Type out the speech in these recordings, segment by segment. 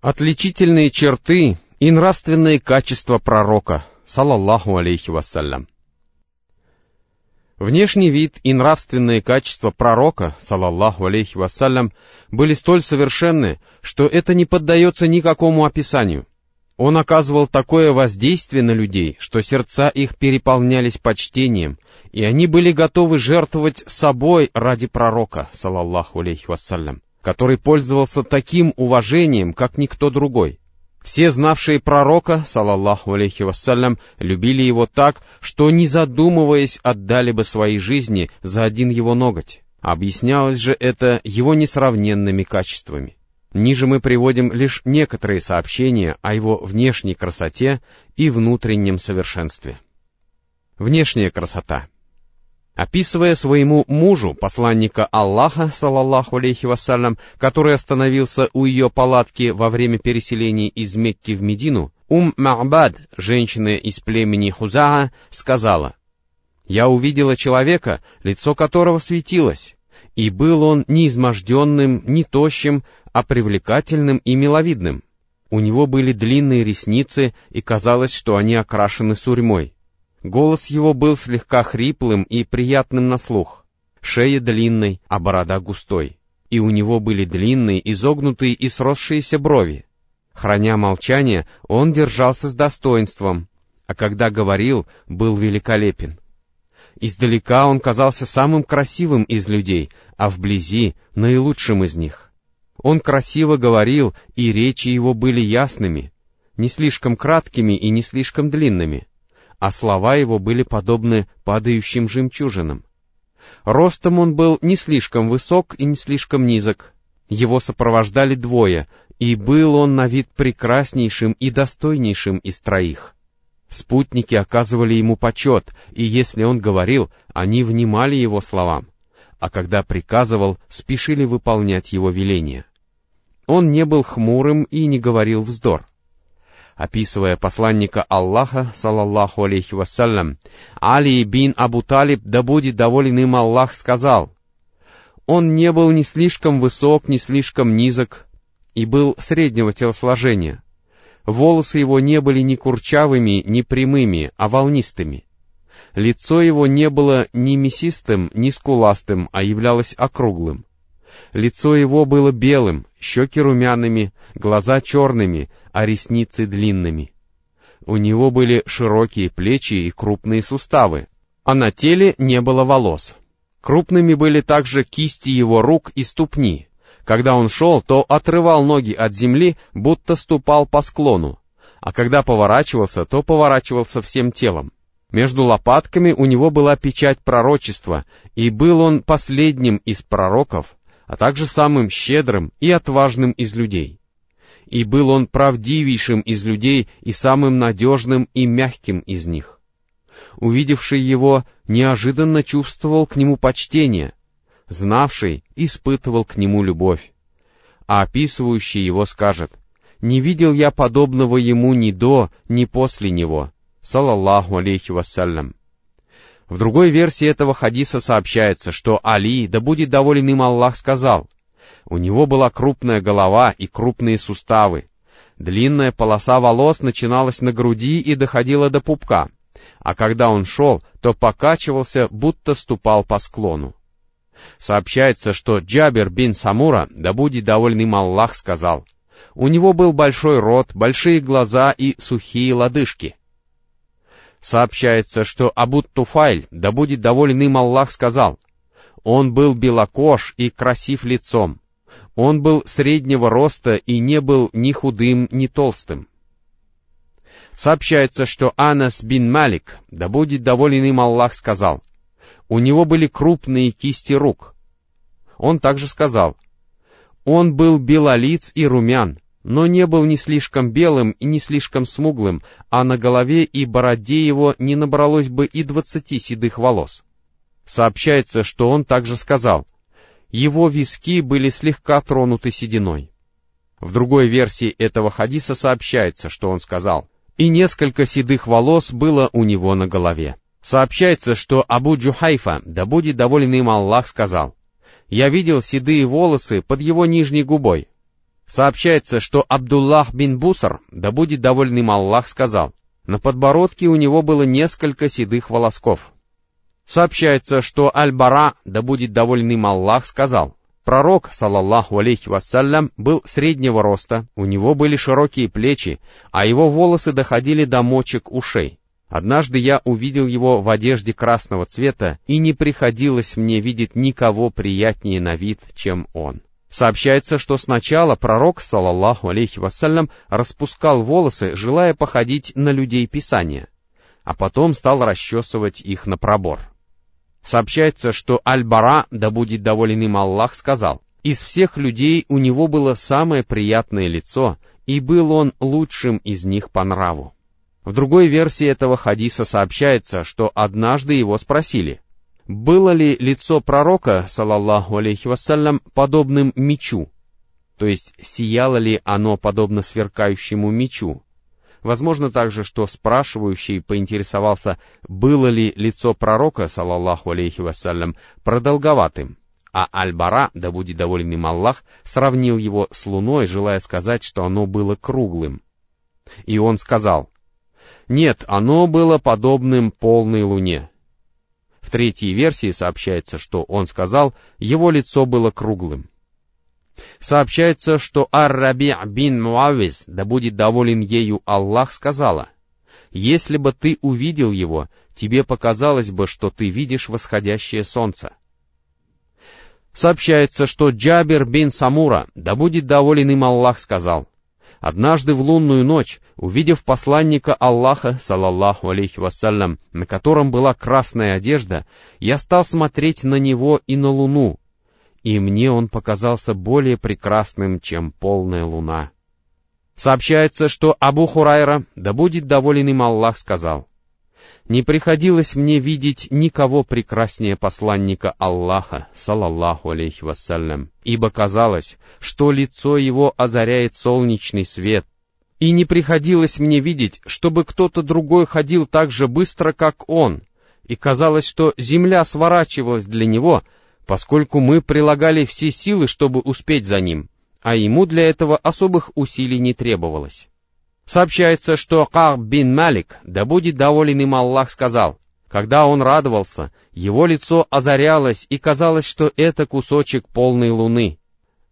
Отличительные черты и нравственные качества пророка, салаллаху алейхи вассалям. Внешний вид и нравственные качества пророка, салаллаху алейхи вассалям, были столь совершенны, что это не поддается никакому описанию. Он оказывал такое воздействие на людей, что сердца их переполнялись почтением, и они были готовы жертвовать собой ради пророка, салаллаху алейхи вассалям который пользовался таким уважением, как никто другой. Все знавшие пророка, салаллаху алейхи вассалям, любили его так, что, не задумываясь, отдали бы свои жизни за один его ноготь. Объяснялось же это его несравненными качествами. Ниже мы приводим лишь некоторые сообщения о его внешней красоте и внутреннем совершенстве. Внешняя красота — Описывая своему мужу, посланника Аллаха, салаллаху алейхи вассалям, который остановился у ее палатки во время переселения из Мекки в Медину, Ум Ма'бад, женщина из племени Хузаа, сказала, «Я увидела человека, лицо которого светилось, и был он не изможденным, не тощим, а привлекательным и миловидным. У него были длинные ресницы, и казалось, что они окрашены сурьмой. Голос его был слегка хриплым и приятным на слух. Шея длинной, а борода густой. И у него были длинные, изогнутые и сросшиеся брови. Храня молчание, он держался с достоинством, а когда говорил, был великолепен. Издалека он казался самым красивым из людей, а вблизи — наилучшим из них. Он красиво говорил, и речи его были ясными, не слишком краткими и не слишком длинными а слова его были подобны падающим жемчужинам. Ростом он был не слишком высок и не слишком низок. Его сопровождали двое, и был он на вид прекраснейшим и достойнейшим из троих. Спутники оказывали ему почет, и если он говорил, они внимали его словам, а когда приказывал, спешили выполнять его веления. Он не был хмурым и не говорил вздор описывая посланника Аллаха, салаллаху алейхи вассалям, Али бин Абу Талиб, да будет доволен им Аллах, сказал, «Он не был ни слишком высок, ни слишком низок, и был среднего телосложения. Волосы его не были ни курчавыми, ни прямыми, а волнистыми. Лицо его не было ни мясистым, ни скуластым, а являлось округлым. Лицо его было белым, щеки румяными, глаза черными, а ресницы длинными. У него были широкие плечи и крупные суставы, а на теле не было волос. Крупными были также кисти его рук и ступни. Когда он шел, то отрывал ноги от земли, будто ступал по склону, а когда поворачивался, то поворачивался всем телом. Между лопатками у него была печать пророчества, и был он последним из пророков, а также самым щедрым и отважным из людей. И был он правдивейшим из людей и самым надежным и мягким из них. Увидевший его, неожиданно чувствовал к нему почтение, знавший испытывал к нему любовь. А описывающий его скажет, «Не видел я подобного ему ни до, ни после него». Салаллаху алейхи вассалям. В другой версии этого хадиса сообщается, что Али, да будет доволен им Аллах, сказал, у него была крупная голова и крупные суставы. Длинная полоса волос начиналась на груди и доходила до пупка, а когда он шел, то покачивался, будто ступал по склону. Сообщается, что Джабер бин Самура, да будет доволен им Аллах, сказал, у него был большой рот, большие глаза и сухие лодыжки. Сообщается, что Абут Туфайль, да будет доволен им Аллах, сказал, «Он был белокож и красив лицом. Он был среднего роста и не был ни худым, ни толстым». Сообщается, что Анас бин Малик, да будет доволен им Аллах, сказал, «У него были крупные кисти рук». Он также сказал, «Он был белолиц и румян, но не был ни слишком белым и не слишком смуглым, а на голове и бороде его не набралось бы и двадцати седых волос. Сообщается, что он также сказал, его виски были слегка тронуты сединой. В другой версии этого хадиса сообщается, что он сказал, и несколько седых волос было у него на голове. Сообщается, что Абу Джухайфа, да будет доволен им Аллах, сказал, «Я видел седые волосы под его нижней губой, Сообщается, что Абдуллах бин Бусар, да будет доволен им Аллах, сказал, на подбородке у него было несколько седых волосков. Сообщается, что Аль-Бара, да будет доволен им Аллах, сказал, Пророк, салаллаху алейхи вассалям, был среднего роста, у него были широкие плечи, а его волосы доходили до мочек ушей. Однажды я увидел его в одежде красного цвета, и не приходилось мне видеть никого приятнее на вид, чем он. Сообщается, что сначала пророк, салаллаху алейхи вассалям, распускал волосы, желая походить на людей Писания, а потом стал расчесывать их на пробор. Сообщается, что Аль-Бара, да будет доволен им Аллах, сказал, «Из всех людей у него было самое приятное лицо, и был он лучшим из них по нраву». В другой версии этого хадиса сообщается, что однажды его спросили, было ли лицо пророка, салаллаху алейхи вассалям, подобным мечу, то есть сияло ли оно подобно сверкающему мечу, Возможно также, что спрашивающий поинтересовался, было ли лицо пророка, салаллаху алейхи вассалям, продолговатым, а Аль-Бара, да будет доволен им Аллах, сравнил его с луной, желая сказать, что оно было круглым. И он сказал, нет, оно было подобным полной луне. В третьей версии сообщается, что он сказал, его лицо было круглым. Сообщается, что Ар-Раби бин Муавиз, да будет доволен ею Аллах, сказала, «Если бы ты увидел его, тебе показалось бы, что ты видишь восходящее солнце». Сообщается, что Джабер бин Самура, да будет доволен им Аллах, сказал, «Однажды в лунную ночь, увидев посланника Аллаха, салаллаху алейхи вассалям, на котором была красная одежда, я стал смотреть на него и на луну, и мне он показался более прекрасным, чем полная луна. Сообщается, что Абу Хурайра, да будет доволен им Аллах, сказал, «Не приходилось мне видеть никого прекраснее посланника Аллаха, салаллаху алейхи вассалям, ибо казалось, что лицо его озаряет солнечный свет, и не приходилось мне видеть, чтобы кто-то другой ходил так же быстро, как он, и казалось, что земля сворачивалась для него — поскольку мы прилагали все силы, чтобы успеть за ним, а ему для этого особых усилий не требовалось. Сообщается, что Каб бин Малик, да будет доволен им Аллах, сказал, когда он радовался, его лицо озарялось и казалось, что это кусочек полной луны.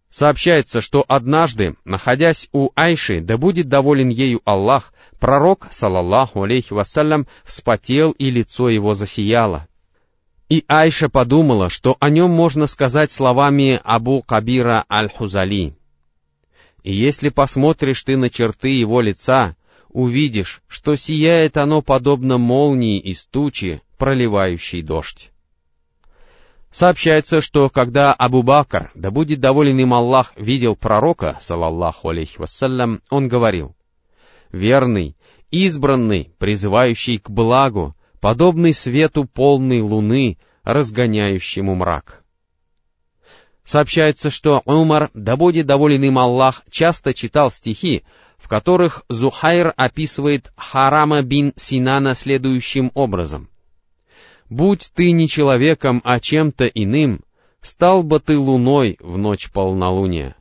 Сообщается, что однажды, находясь у Айши, да будет доволен ею Аллах, пророк, салаллаху алейхи вассалям, вспотел и лицо его засияло. И Айша подумала, что о нем можно сказать словами Абу Кабира Аль-Хузали. И если посмотришь ты на черты его лица, увидишь, что сияет оно подобно молнии из тучи, проливающей дождь. Сообщается, что когда Абу Бакр, да будет доволен им Аллах, видел пророка, салаллаху алейхи вассалям, он говорил, «Верный, избранный, призывающий к благу, подобный свету полной луны, разгоняющему мрак. Сообщается, что Умар, да будет доволен им Аллах, часто читал стихи, в которых Зухайр описывает Харама бин Синана следующим образом. «Будь ты не человеком, а чем-то иным, стал бы ты луной в ночь полнолуния».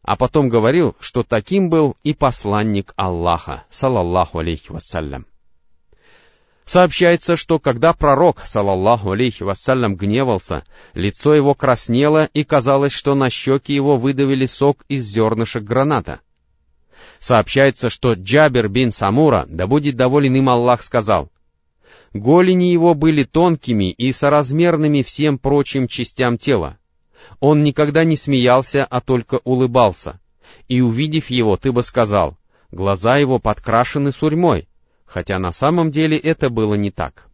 А потом говорил, что таким был и посланник Аллаха, салаллаху алейхи вассалям. Сообщается, что когда пророк, салаллаху алейхи вассалям, гневался, лицо его краснело и казалось, что на щеки его выдавили сок из зернышек граната. Сообщается, что Джабер бин Самура, да будет доволен им Аллах, сказал, «Голени его были тонкими и соразмерными всем прочим частям тела. Он никогда не смеялся, а только улыбался. И увидев его, ты бы сказал, глаза его подкрашены сурьмой, хотя на самом деле это было не так.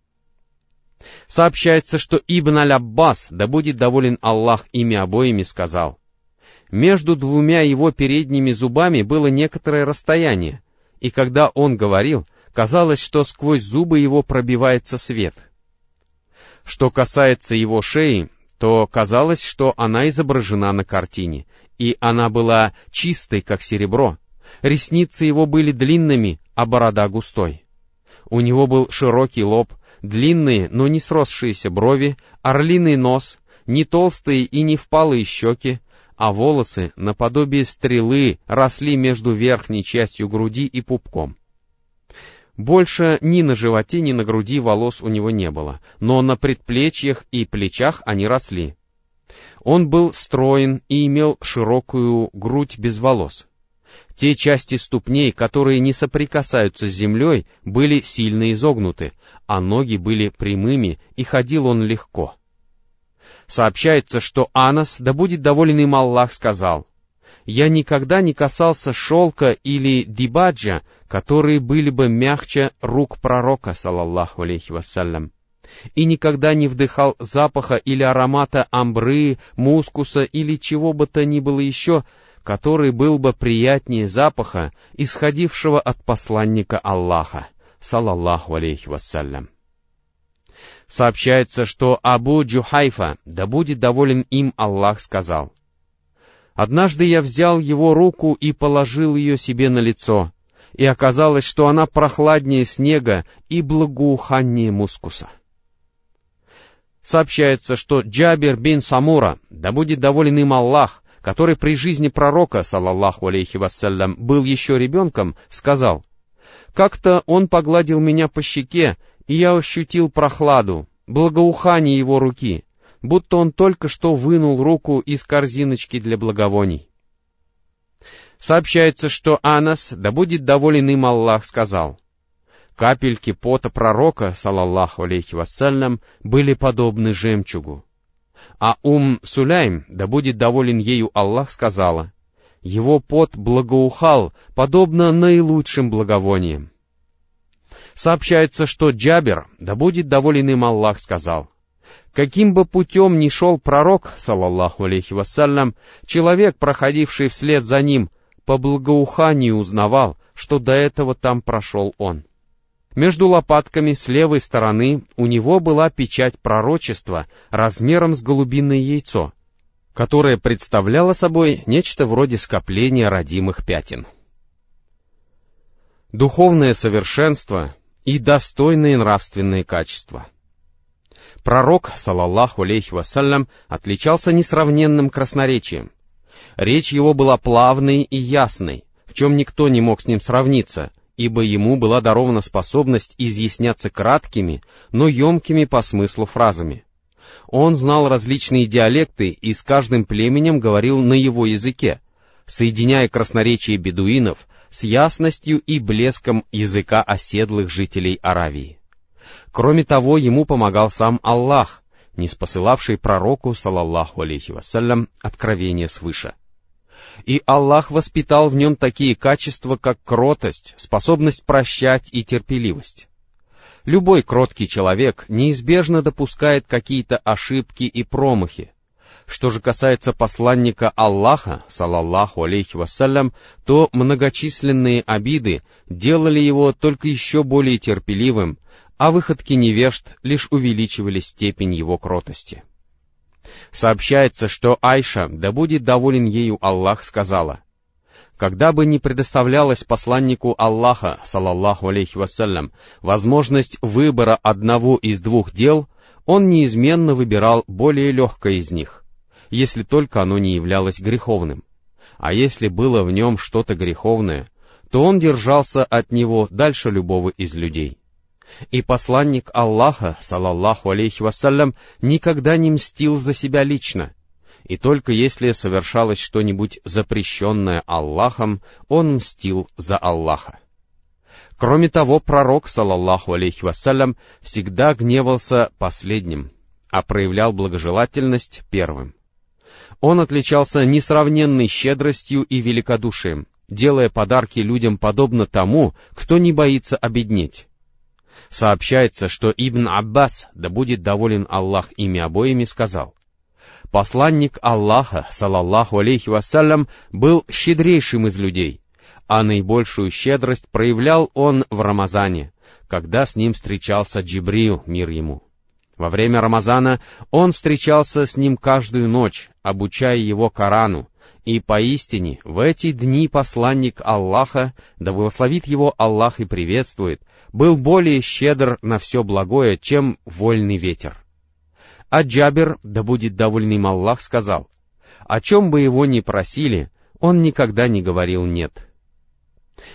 Сообщается, что Ибн Аль-Аббас, да будет доволен Аллах ими обоими, сказал, «Между двумя его передними зубами было некоторое расстояние, и когда он говорил, казалось, что сквозь зубы его пробивается свет. Что касается его шеи, то казалось, что она изображена на картине, и она была чистой, как серебро. Ресницы его были длинными, а борода густой. У него был широкий лоб, длинные, но не сросшиеся брови, орлиный нос, не толстые и не впалые щеки, а волосы, наподобие стрелы, росли между верхней частью груди и пупком. Больше ни на животе, ни на груди волос у него не было, но на предплечьях и плечах они росли. Он был строен и имел широкую грудь без волос. Те части ступней, которые не соприкасаются с землей, были сильно изогнуты, а ноги были прямыми, и ходил он легко. Сообщается, что Анас, да будет доволен им Аллах, сказал, «Я никогда не касался шелка или дибаджа, которые были бы мягче рук пророка, салаллаху алейхи вассалям, и никогда не вдыхал запаха или аромата амбры, мускуса или чего бы то ни было еще, который был бы приятнее запаха, исходившего от посланника Аллаха, салаллаху алейхи вассалям. Сообщается, что Абу Джухайфа, да будет доволен им Аллах, сказал, «Однажды я взял его руку и положил ее себе на лицо, и оказалось, что она прохладнее снега и благоуханнее мускуса». Сообщается, что Джабир бин Самура, да будет доволен им Аллах, который при жизни пророка, салаллаху алейхи вассалям, был еще ребенком, сказал, «Как-то он погладил меня по щеке, и я ощутил прохладу, благоухание его руки, будто он только что вынул руку из корзиночки для благовоний». Сообщается, что Анас, да будет доволен им Аллах, сказал, «Капельки пота пророка, салаллаху алейхи вассалям, были подобны жемчугу, а Ум Суляйм, да будет доволен ею Аллах, сказала, «Его пот благоухал, подобно наилучшим благовониям». Сообщается, что Джабер, да будет доволен им Аллах, сказал, «Каким бы путем ни шел пророк, салаллаху алейхи вассалям, человек, проходивший вслед за ним, по благоуханию узнавал, что до этого там прошел он». Между лопатками с левой стороны у него была печать пророчества размером с голубиное яйцо, которое представляло собой нечто вроде скопления родимых пятен. Духовное совершенство и достойные нравственные качества. Пророк, салаллаху алейхи вассалям, отличался несравненным красноречием. Речь его была плавной и ясной, в чем никто не мог с ним сравниться, ибо ему была дарована способность изъясняться краткими, но емкими по смыслу фразами. Он знал различные диалекты и с каждым племенем говорил на его языке, соединяя красноречие бедуинов с ясностью и блеском языка оседлых жителей Аравии. Кроме того, ему помогал сам Аллах, не спосылавший пророку, салаллаху алейхи вассалям, откровение свыше — и Аллах воспитал в нем такие качества, как кротость, способность прощать и терпеливость. Любой кроткий человек неизбежно допускает какие-то ошибки и промахи. Что же касается посланника Аллаха, салаллаху алейхи вассалям, то многочисленные обиды делали его только еще более терпеливым, а выходки невежд лишь увеличивали степень его кротости. Сообщается, что Айша, да будет доволен ею Аллах, сказала, когда бы не предоставлялась посланнику Аллаха, салаллаху алейхи вассалям, возможность выбора одного из двух дел, он неизменно выбирал более легкое из них, если только оно не являлось греховным. А если было в нем что-то греховное, то он держался от него дальше любого из людей. И посланник Аллаха, салаллаху алейхи вассалям, никогда не мстил за себя лично. И только если совершалось что-нибудь запрещенное Аллахом, он мстил за Аллаха. Кроме того, пророк, салаллаху алейхи вассалям, всегда гневался последним, а проявлял благожелательность первым. Он отличался несравненной щедростью и великодушием, делая подарки людям подобно тому, кто не боится обеднеть Сообщается, что Ибн Аббас, да будет доволен Аллах ими обоими, сказал, «Посланник Аллаха, салаллаху алейхи вассалям, был щедрейшим из людей, а наибольшую щедрость проявлял он в Рамазане, когда с ним встречался Джибрил, мир ему. Во время Рамазана он встречался с ним каждую ночь, обучая его Корану, и поистине в эти дни посланник Аллаха, да благословит его Аллах и приветствует, был более щедр на все благое, чем вольный ветер. А Джабер, да будет довольным Аллах, сказал, О чем бы его ни просили, он никогда не говорил «нет».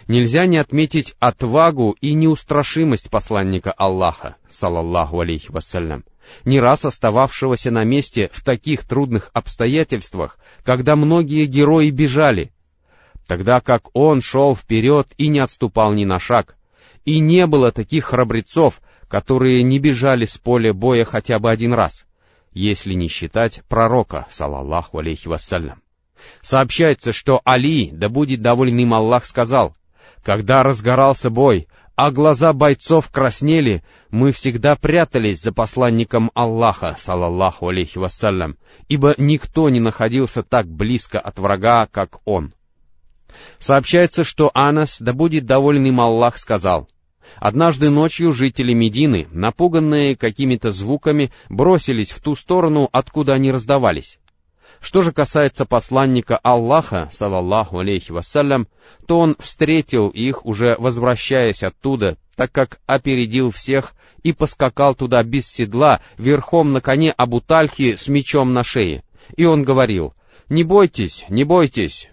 Нельзя не отметить отвагу и неустрашимость посланника Аллаха, салаллаху алейхи вассалям, не раз остававшегося на месте в таких трудных обстоятельствах, когда многие герои бежали, тогда как он шел вперед и не отступал ни на шаг, и не было таких храбрецов, которые не бежали с поля боя хотя бы один раз, если не считать пророка, салаллаху алейхи вассалям. Сообщается, что Али, да будет доволен им Аллах, сказал, «Когда разгорался бой, а глаза бойцов краснели, мы всегда прятались за посланником Аллаха, салаллаху алейхи вассалям, ибо никто не находился так близко от врага, как он». Сообщается, что Анас, да будет доволен им Аллах, сказал, Однажды ночью жители Медины, напуганные какими-то звуками, бросились в ту сторону, откуда они раздавались. Что же касается посланника Аллаха, салаллаху алейхи вассалям, то он встретил их, уже возвращаясь оттуда, так как опередил всех и поскакал туда без седла, верхом на коне Абутальхи с мечом на шее. И он говорил, «Не бойтесь, не бойтесь».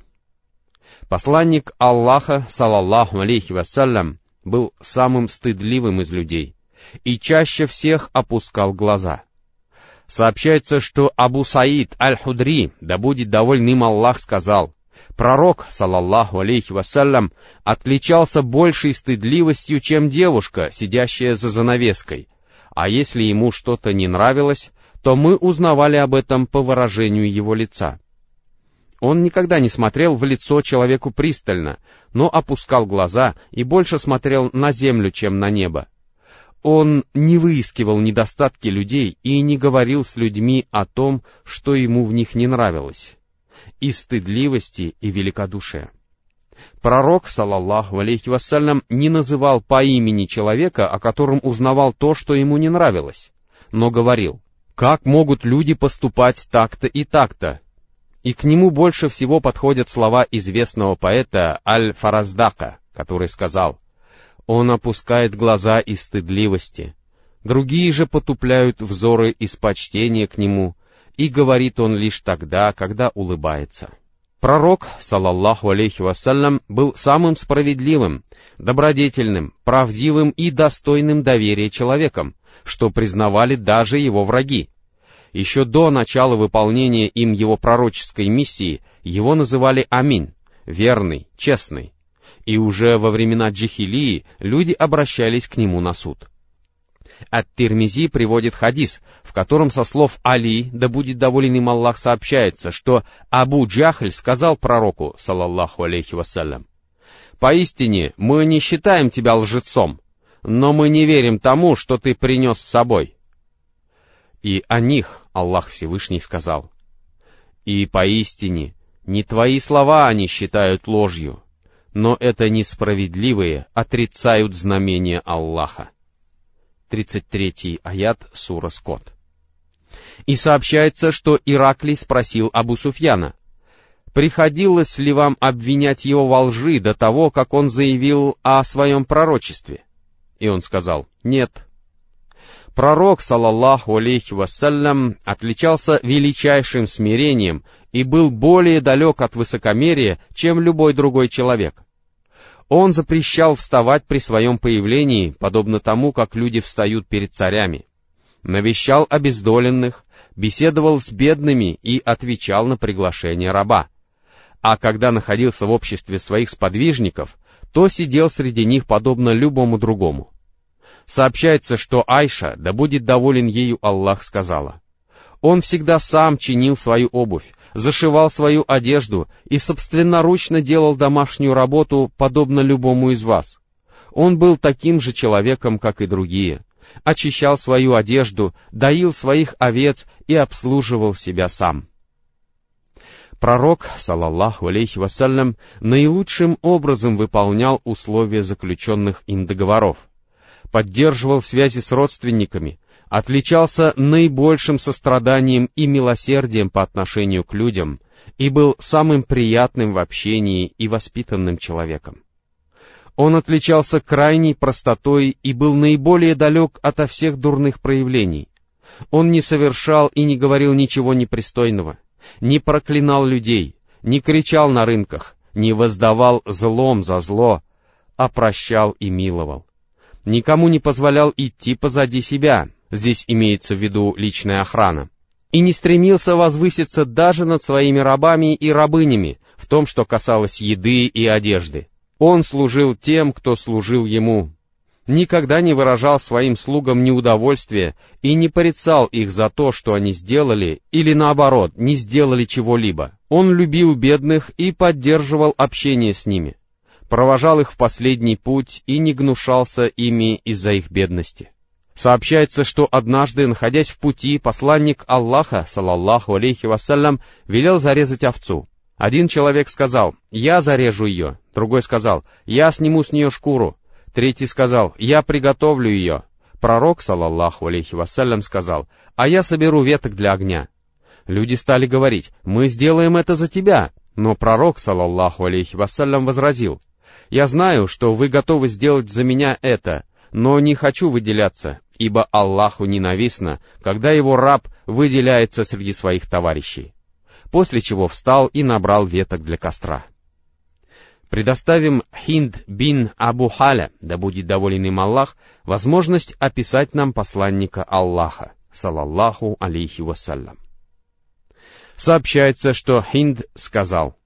Посланник Аллаха, салаллаху алейхи вассалям, был самым стыдливым из людей и чаще всех опускал глаза — Сообщается, что Абу Саид Аль-Худри, да будет доволен им Аллах, сказал, Пророк, салаллаху алейхи вассалям, отличался большей стыдливостью, чем девушка, сидящая за занавеской. А если ему что-то не нравилось, то мы узнавали об этом по выражению его лица. Он никогда не смотрел в лицо человеку пристально, но опускал глаза и больше смотрел на землю, чем на небо. Он не выискивал недостатки людей и не говорил с людьми о том, что ему в них не нравилось, из стыдливости и великодушия. Пророк, салаллаху алейхи вассалям, не называл по имени человека, о котором узнавал то, что ему не нравилось, но говорил, как могут люди поступать так-то и так-то. И к нему больше всего подходят слова известного поэта Аль-Фараздака, который сказал — он опускает глаза из стыдливости. Другие же потупляют взоры из почтения к нему, и говорит он лишь тогда, когда улыбается. Пророк, салаллаху алейхи вассалям, был самым справедливым, добродетельным, правдивым и достойным доверия человеком, что признавали даже его враги. Еще до начала выполнения им его пророческой миссии его называли Амин, верный, честный и уже во времена Джихилии люди обращались к нему на суд. Ат-Тирмизи приводит хадис, в котором со слов Али, да будет доволен им Аллах, сообщается, что Абу Джахль сказал пророку, салаллаху алейхи вассалям, «Поистине, мы не считаем тебя лжецом, но мы не верим тому, что ты принес с собой». И о них Аллах Всевышний сказал, «И поистине, не твои слова они считают ложью, но это несправедливые отрицают знамения Аллаха. 33 аят Сура Скот. И сообщается, что Ираклий спросил Абу Суфьяна, «Приходилось ли вам обвинять его во лжи до того, как он заявил о своем пророчестве?» И он сказал, «Нет». Пророк, салаллаху алейхи вассалям, отличался величайшим смирением и был более далек от высокомерия, чем любой другой человек. Он запрещал вставать при своем появлении, подобно тому, как люди встают перед царями. Навещал обездоленных, беседовал с бедными и отвечал на приглашение раба. А когда находился в обществе своих сподвижников, то сидел среди них подобно любому другому. Сообщается, что Айша, да будет доволен ею Аллах, сказала, «Он всегда сам чинил свою обувь, зашивал свою одежду и собственноручно делал домашнюю работу, подобно любому из вас. Он был таким же человеком, как и другие, очищал свою одежду, доил своих овец и обслуживал себя сам. Пророк, салаллаху алейхи вассалям, наилучшим образом выполнял условия заключенных им договоров, поддерживал связи с родственниками, отличался наибольшим состраданием и милосердием по отношению к людям и был самым приятным в общении и воспитанным человеком. Он отличался крайней простотой и был наиболее далек ото всех дурных проявлений. Он не совершал и не говорил ничего непристойного, не проклинал людей, не кричал на рынках, не воздавал злом за зло, а прощал и миловал. Никому не позволял идти позади себя, здесь имеется в виду личная охрана, и не стремился возвыситься даже над своими рабами и рабынями в том, что касалось еды и одежды. Он служил тем, кто служил ему, никогда не выражал своим слугам неудовольствия и не порицал их за то, что они сделали, или наоборот, не сделали чего-либо. Он любил бедных и поддерживал общение с ними, провожал их в последний путь и не гнушался ими из-за их бедности. Сообщается, что однажды, находясь в пути, посланник Аллаха, салаллаху алейхи вассалям, велел зарезать овцу. Один человек сказал, «Я зарежу ее», другой сказал, «Я сниму с нее шкуру», Третий сказал, «Я приготовлю ее». Пророк, салаллаху алейхи вассалям, сказал, «А я соберу веток для огня». Люди стали говорить, «Мы сделаем это за тебя». Но пророк, салаллаху алейхи вассалям, возразил, «Я знаю, что вы готовы сделать за меня это, но не хочу выделяться, ибо Аллаху ненавистно, когда его раб выделяется среди своих товарищей». После чего встал и набрал веток для костра предоставим Хинд бин Абу Халя, да будет доволен им Аллах, возможность описать нам посланника Аллаха, салаллаху алейхи вассалям. Сообщается, что Хинд сказал,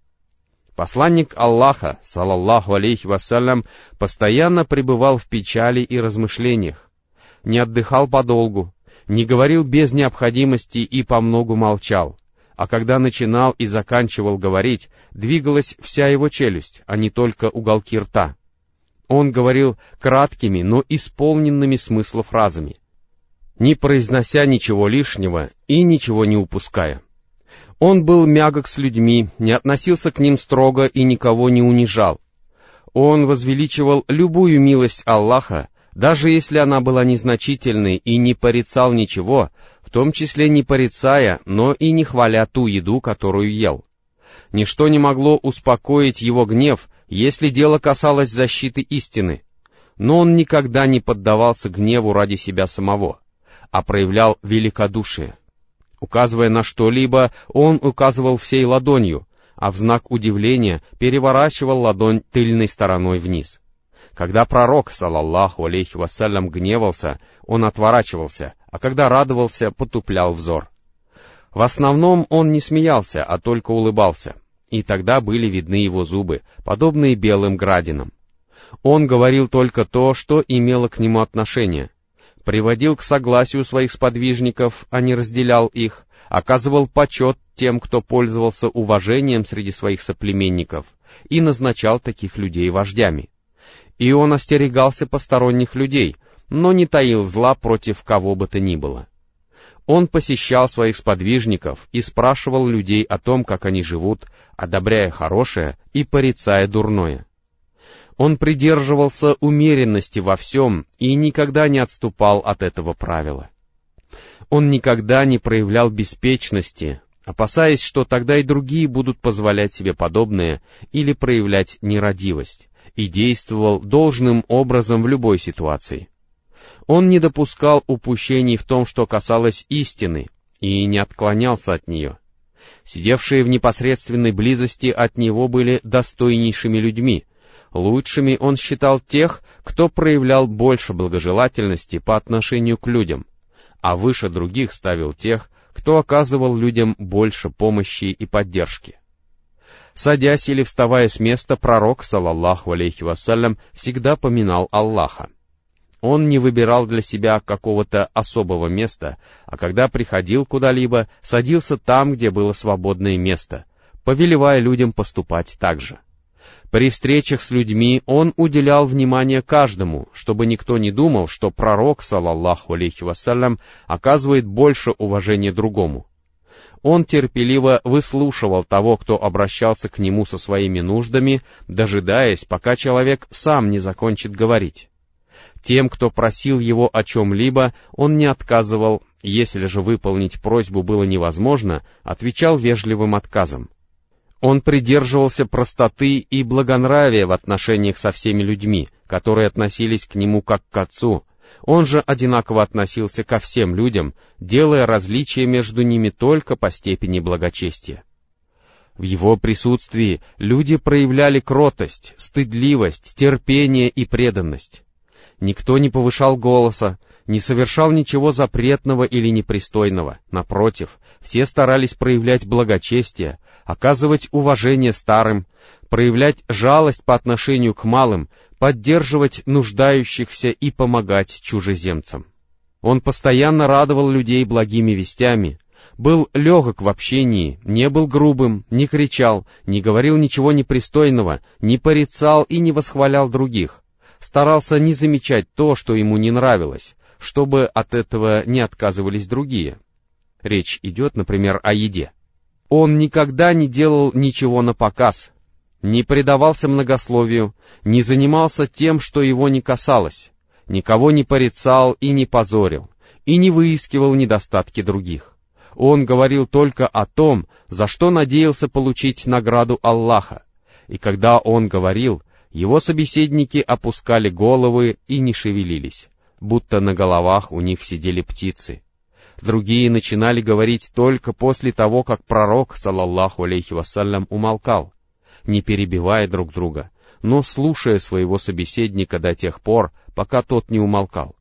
Посланник Аллаха, салаллаху алейхи вассалям, постоянно пребывал в печали и размышлениях, не отдыхал подолгу, не говорил без необходимости и помногу молчал, а когда начинал и заканчивал говорить, двигалась вся его челюсть, а не только уголки рта. Он говорил краткими, но исполненными смысла фразами, не произнося ничего лишнего и ничего не упуская. Он был мягок с людьми, не относился к ним строго и никого не унижал. Он возвеличивал любую милость Аллаха, даже если она была незначительной и не порицал ничего, том числе не порицая, но и не хваля ту еду, которую ел. Ничто не могло успокоить его гнев, если дело касалось защиты истины. Но он никогда не поддавался гневу ради себя самого, а проявлял великодушие. Указывая на что-либо, он указывал всей ладонью, а в знак удивления переворачивал ладонь тыльной стороной вниз. Когда пророк, салаллаху алейхи вассалям, гневался, он отворачивался, а когда радовался, потуплял взор. В основном он не смеялся, а только улыбался, и тогда были видны его зубы, подобные белым градинам. Он говорил только то, что имело к нему отношение, приводил к согласию своих сподвижников, а не разделял их, оказывал почет тем, кто пользовался уважением среди своих соплеменников, и назначал таких людей вождями. И он остерегался посторонних людей, но не таил зла против кого бы то ни было. Он посещал своих сподвижников и спрашивал людей о том, как они живут, одобряя хорошее и порицая дурное. Он придерживался умеренности во всем и никогда не отступал от этого правила. Он никогда не проявлял беспечности, опасаясь, что тогда и другие будут позволять себе подобное или проявлять нерадивость, и действовал должным образом в любой ситуации. Он не допускал упущений в том, что касалось истины, и не отклонялся от нее. Сидевшие в непосредственной близости от него были достойнейшими людьми. Лучшими он считал тех, кто проявлял больше благожелательности по отношению к людям, а выше других ставил тех, кто оказывал людям больше помощи и поддержки. Садясь или вставая с места, пророк, салаллаху алейхи вассалям, всегда поминал Аллаха. Он не выбирал для себя какого-то особого места, а когда приходил куда-либо, садился там, где было свободное место, повелевая людям поступать так же. При встречах с людьми он уделял внимание каждому, чтобы никто не думал, что пророк, салаллаху алейхи вассалям, оказывает больше уважения другому. Он терпеливо выслушивал того, кто обращался к нему со своими нуждами, дожидаясь, пока человек сам не закончит говорить. Тем, кто просил его о чем-либо, он не отказывал, если же выполнить просьбу было невозможно, отвечал вежливым отказом. Он придерживался простоты и благонравия в отношениях со всеми людьми, которые относились к нему как к отцу, Он же одинаково относился ко всем людям, делая различия между ними только по степени благочестия. В его присутствии люди проявляли кротость, стыдливость, терпение и преданность. Никто не повышал голоса, не совершал ничего запретного или непристойного. Напротив, все старались проявлять благочестие, оказывать уважение старым, проявлять жалость по отношению к малым, поддерживать нуждающихся и помогать чужеземцам. Он постоянно радовал людей благими вестями, был легок в общении, не был грубым, не кричал, не говорил ничего непристойного, не порицал и не восхвалял других, старался не замечать то, что ему не нравилось, чтобы от этого не отказывались другие. Речь идет, например, о еде. Он никогда не делал ничего на показ, не предавался многословию, не занимался тем, что его не касалось, никого не порицал и не позорил, и не выискивал недостатки других. Он говорил только о том, за что надеялся получить награду Аллаха, и когда он говорил, его собеседники опускали головы и не шевелились, будто на головах у них сидели птицы. Другие начинали говорить только после того, как пророк, салаллаху алейхи вассалям, умолкал не перебивая друг друга, но слушая своего собеседника до тех пор, пока тот не умолкал.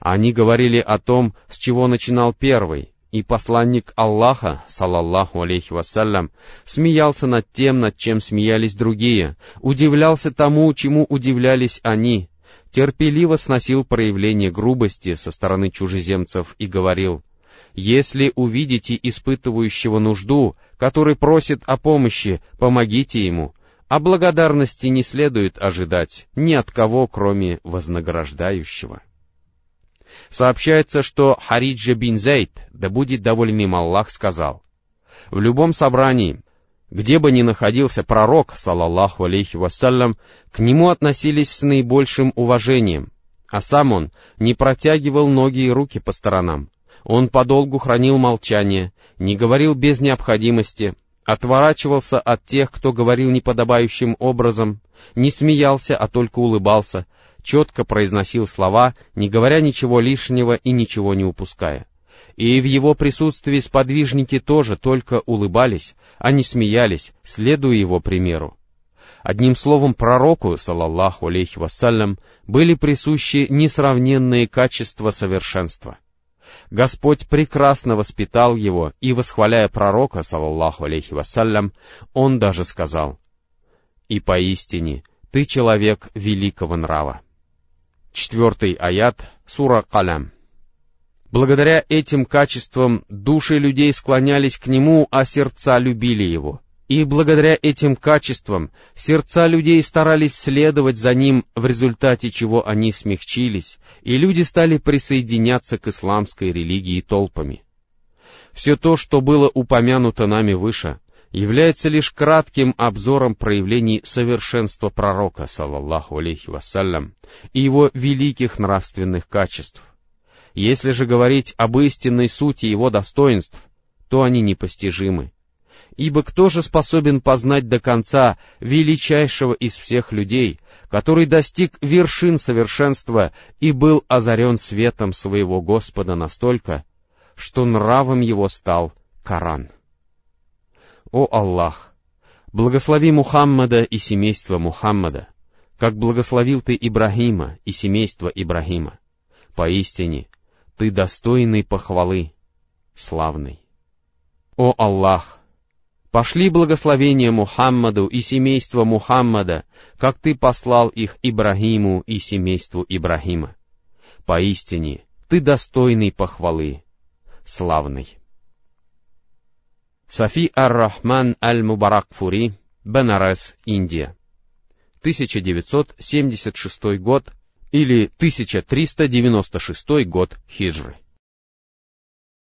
Они говорили о том, с чего начинал первый, и посланник Аллаха, салаллаху алейхи вассалям, смеялся над тем, над чем смеялись другие, удивлялся тому, чему удивлялись они, терпеливо сносил проявление грубости со стороны чужеземцев и говорил — если увидите испытывающего нужду, который просит о помощи, помогите ему, а благодарности не следует ожидать ни от кого, кроме вознаграждающего. Сообщается, что Хариджа бин Зейд, да будет доволен им Аллах, сказал, «В любом собрании, где бы ни находился пророк, салаллаху алейхи вассалям, к нему относились с наибольшим уважением, а сам он не протягивал ноги и руки по сторонам, он подолгу хранил молчание, не говорил без необходимости, отворачивался от тех, кто говорил неподобающим образом, не смеялся, а только улыбался, четко произносил слова, не говоря ничего лишнего и ничего не упуская. И в его присутствии сподвижники тоже только улыбались, а не смеялись, следуя его примеру. Одним словом, пророку, салаллаху алейхи вассалям, были присущи несравненные качества совершенства. Господь прекрасно воспитал его, и, восхваляя пророка, саллаллаху алейхи вассалям, он даже сказал, «И поистине, ты человек великого нрава». Четвертый аят, сура Калям. Благодаря этим качествам души людей склонялись к нему, а сердца любили его. И благодаря этим качествам сердца людей старались следовать за ним, в результате чего они смягчились, и люди стали присоединяться к исламской религии толпами. Все то, что было упомянуто нами выше, является лишь кратким обзором проявлений совершенства пророка, саллаллаху алейхи вассалям, и его великих нравственных качеств. Если же говорить об истинной сути его достоинств, то они непостижимы, Ибо кто же способен познать до конца величайшего из всех людей, который достиг вершин совершенства и был озарен светом своего Господа настолько, что нравом его стал Коран? О Аллах! Благослови Мухаммада и семейство Мухаммада, как благословил ты Ибрагима и семейство Ибрагима. Поистине, ты достойный похвалы, славный. О Аллах! Пошли благословения Мухаммаду и семейству Мухаммада, как ты послал их Ибрагиму и семейству Ибрагима. Поистине, ты достойный похвалы, славный. Софи Ар-Рахман Аль-Мубаракфури, Бенарес, Индия. 1976 год или 1396 год хиджры.